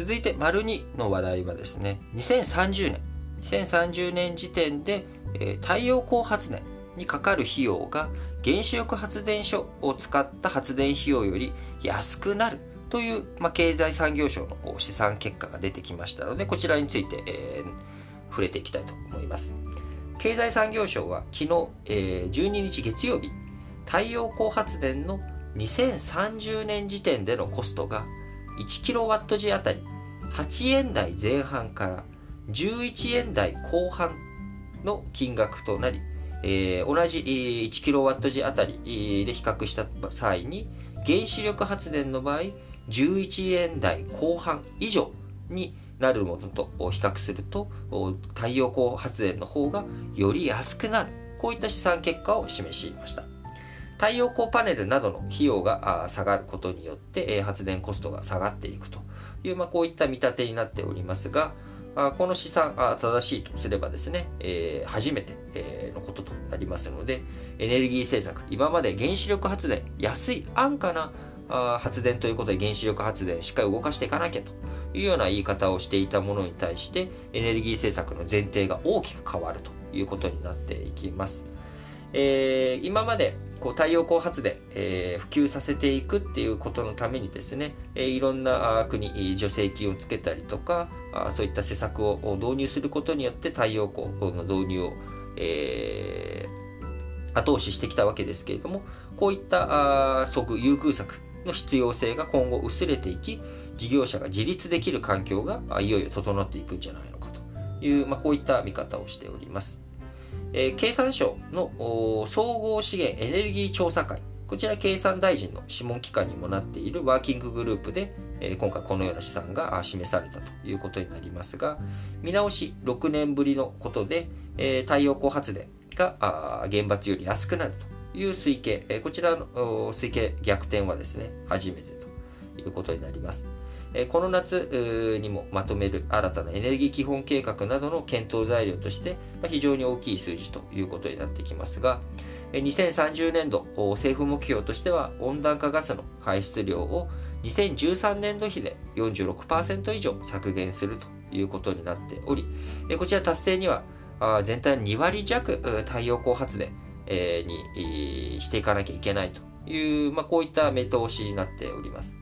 続いて、丸2の話題はですね、2030年、2030年時点で、えー、太陽光発電にかかる費用が原子力発電所を使った発電費用より安くなるという、まあ、経済産業省の試算結果が出てきましたので、こちらについて、えー、触れていきたいと思います。経済産業省は昨日、えー、12日月曜日、太陽光発電の2030年時点でのコストが 1kW 時あたり8円台前半から11円台後半の金額となり、えー、同じ 1kW 時あたりで比較した際に原子力発電の場合11円台後半以上になるものと比較すると太陽光発電の方がより安くなる。こういった試算結果を示しました。太陽光パネルなどの費用が下がることによって発電コストが下がっていくと。いう、まあ、こういった見立てになっておりますがあこの試算正しいとすればですね、えー、初めて、えのこととなりますのでエネルギー政策今まで原子力発電安い安価なあ発電ということで原子力発電しっかり動かしていかなきゃというような言い方をしていたものに対してエネルギー政策の前提が大きく変わるということになっていきます。えー、今までこう太陽光発電、えー、普及させていくっていうことのためにですね、えー、いろんな国助成金をつけたりとかあそういった施策を導入することによって太陽光の導入を、えー、後押ししてきたわけですけれどもこういった即優遇策の必要性が今後薄れていき事業者が自立できる環境がいよいよ整っていくんじゃないのかという、まあ、こういった見方をしております。えー、経産省の総合資源エネルギー調査会こちら経産大臣の諮問機関にもなっているワーキンググループで、えー、今回このような試算が示されたということになりますが見直し6年ぶりのことで、えー、太陽光発電が原発より安くなるという推計、え、こちらの推計逆転はですね初めてということになります。この夏にもまとめる新たなエネルギー基本計画などの検討材料として非常に大きい数字ということになってきますが2030年度政府目標としては温暖化ガスの排出量を2013年度比で46%以上削減するということになっておりこちら達成には全体の2割弱太陽光発電にしていかなきゃいけないという、まあ、こういった見通しになっております。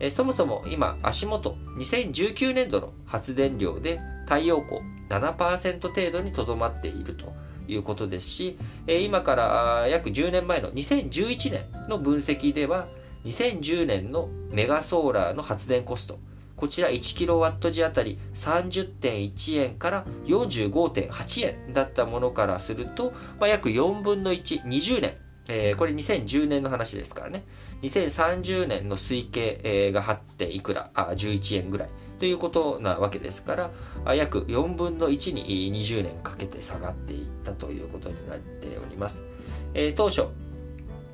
えそもそも今足元2019年度の発電量で太陽光7%程度にとどまっているということですし、え今から約10年前の2011年の分析では2010年のメガソーラーの発電コストこちら 1kW 時あたり30.1円から45.8円だったものからすると、まあ、約4分の1、20年えー、これ2010年の話ですからね。2030年の推計、えー、が8点いくら、あ、11円ぐらいということなわけですから、約4分の1に20年かけて下がっていったということになっております。えー、当初、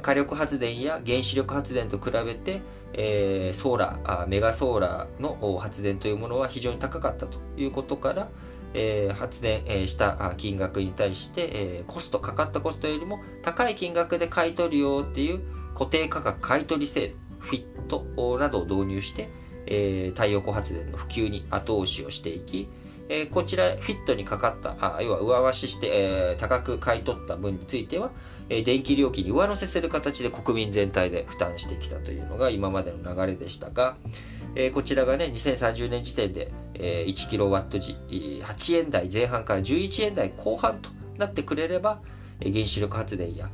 火力発電や原子力発電と比べて、えー、ソーラーメガソーラーの発電というものは非常に高かったということから、えー、発電、した金額に対して、えー、コストかかったコストよりも高い金額で買い取るよっていう固定価格買い取り制度フィットなどを導入して、えー、太陽光発電の普及に後押しをしていき、えー、こちらフィットにかかったあ要は上回しして、えー、高く買い取った分については、電気料金に上乗せする形で国民全体で負担してきたというのが今までの流れでしたが、えー、こちらがね2030年時点で、えー、1kW 時8円台前半から11円台後半となってくれれば、原子力発電や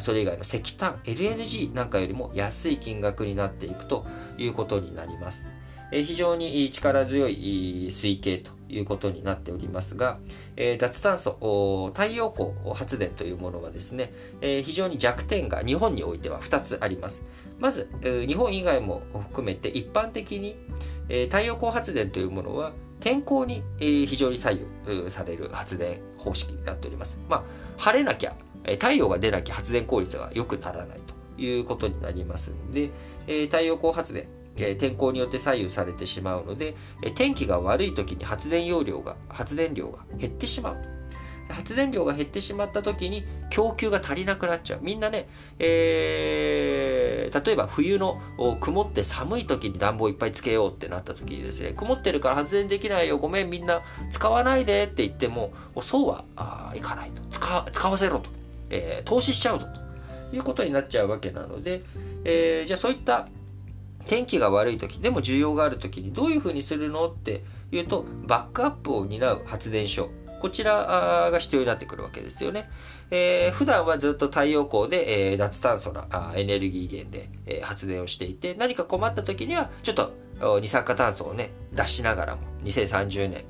それ以外の石炭 LNG なんかよりも安い金額になっていくということになります。非常に力強い推計ということになっておりますが、脱炭素太陽光発電というものはですね、非常に弱点が日本においては2つありますまず、日本以外も含めて一般的に、え太陽光発電というものは天候に、え非常に左右される発電方式になっております。まあ晴れなきゃ太陽が出なきゃ発電効率が良くならないということになりますので、え太陽光発電え天候によって左右されてしまうので、え天気が悪い時に発電容量が発電量が減ってしまう発電量が減ってしまった時に供給が足りなくなっちゃう。みんなね、えー、例えば冬の曇って寒い時に暖房いっぱいつけようってなった時にですね、曇ってるから発電できないよ、ごめん、みんな使わないでって言っても、そうはいかないと。使使わせろと、えー、投資しちゃうぞということになっちゃうわけなので、えー、じゃあそういった天気が悪い時でも需要がある時にどういうふうにするのっていうとバックアップを担う発電所こちらが必要になってくるわけですよね。えー、普段はずっと太陽光で、えー、脱炭素なあエネルギー源で、えー、発電をしていて何か困った時にはちょっと二酸化炭素をね出しながらも2030年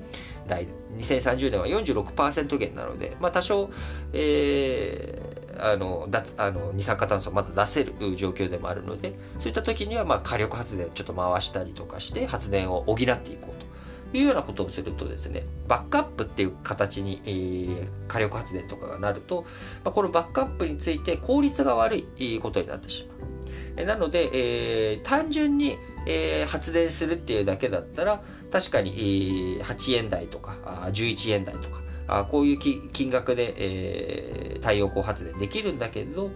代2030年は46%減なので、まあ、多少、えー、あのあの二酸化炭素をまだ出せる状況でもあるのでそういった時にはまあ火力発電ちょっと回したりとかして発電を補っていこうと。いうようなことをするとですね、バックアップっていう形に、えー、火力発電とかがなると、まあ、このバックアップについて効率が悪いことになってしまう。えなので、えー、単純に、えー、発電するっていうだけだったら、確かに、えー、8円台とか、11円台とか、あこういう金額で、えー、太陽光発電できるんだけれど、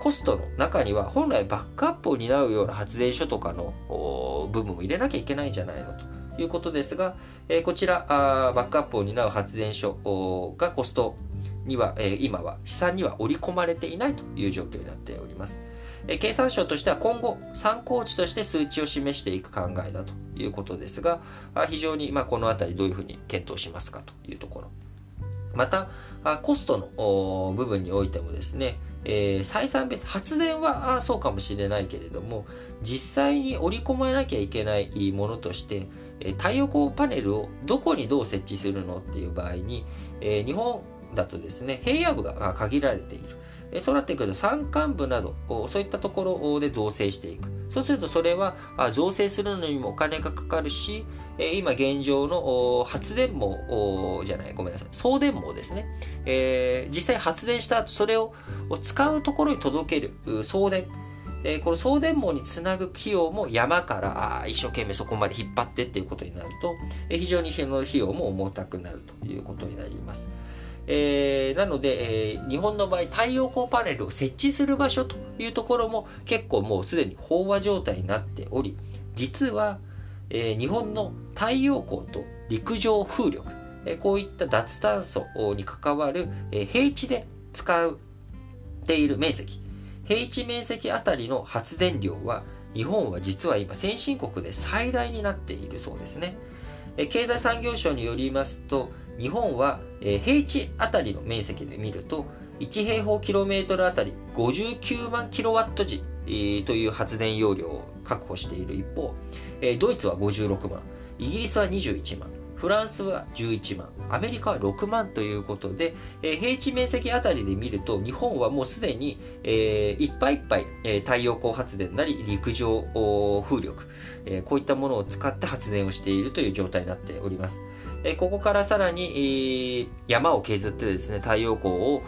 コストの中には本来バックアップを担うような発電所とかの部分も入れなきゃいけないんじゃないのと。いうことですが、えこちらあバックアップを担う発電所がコストには、え今は試算には織り込まれていないという状況になっております。え経産省としては今後参考値として数値を示していく考えだということですが、あ非常にまこの辺りどういうふうに検討しますかというところ。また、コストの部分においてもですね、えー、採算別、発電はあそうかもしれないけれども、実際に織り込まなきゃいけないものとして、え太陽光パネルをどこにどう設置するのっていう場合に、えー、日本だとですね、平野部が限られている。えそうなってくると山間部など、そういったところで造成していく。そうするとそれは造成するのにもお金がかかるし、今現状の発電網じゃない、ごめんなさい、送電網ですね。えー、実際発電した後、それを使うところに届ける送電。え、この送電網につなぐ費用も山から一生懸命そこまで引っ張ってっていうことになると、え、非常にその費用も重たくなるということになります。えー、なので、えー、日本の場合太陽光パネルを設置する場所というところも結構もうすでに飽和状態になっており実は、えー、日本の太陽光と陸上風力、え、こういった脱炭素に関わる、え、平地で使っている面積平地面積あたりの発電量は日本は実は今先進国で最大になっているそうですね。経済産業省によりますと日本は平地あたりの面積で見ると1平方キロメートルあたり59万キロワット時という発電容量を確保している一方ドイツは56万イギリスは21万フランスは11万、アメリカは6万ということで、えー、平地面積あたりで見ると、日本はもうすでに、えー、いっぱいいっぱい、えー、太陽光発電なり陸上風力、えー、こういったものを使って発電をしているという状態になっております。え、ここからさらに、え、山を削ってですね、太陽光を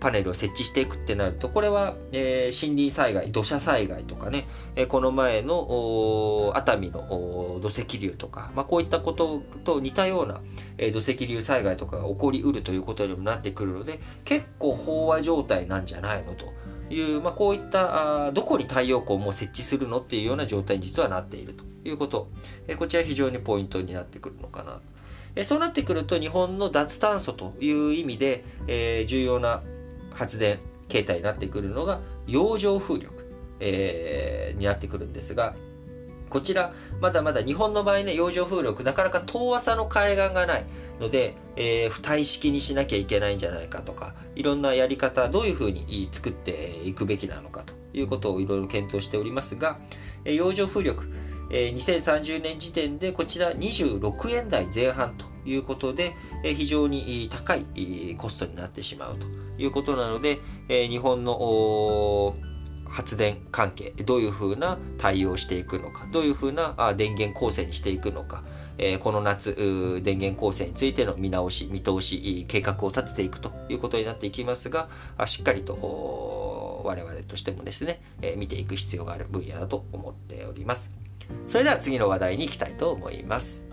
パネルを設置していくってなると、これは、え、森林災害、土砂災害とかね、え、この前の熱海の土石流とか、まあ、こういったことと似たような、え、土石流災害とかが起こりうるということにもなってくるので、結構飽和状態なんじゃないのと。いう、まあ、こういったあどこに太陽光も設置するのっていうような状態に実はなっているということ、えこちら非常にポイントになってくるのかなえそうなってくると日本の脱炭素という意味で、え、重要な発電形態になってくるのが洋上風力、え、になってくるんですが、こちら、まだまだ日本の場合ね、洋上風力、なかなか遠浅の海岸がないので、えー、付帯式にしなきゃいけないんじゃないかとか、いろんなやり方、どういうふうに作っていくべきなのかということをいろいろ検討しておりますが、えー、洋上風力、え、2030年時点でこちら26円台前半ということで、え、非常に高いコストになってしまうということなので、え、日本の発電関係、どういうふうな対応していくのか、どういうふうな電源構成にしていくのか、えこの夏、電源構成についての見直し、見通し、計画を立てていくということになっていきますが、しっかりと我々としてもですね、見ていく必要がある分野だと思っております。それでは次の話題に行きたいと思います。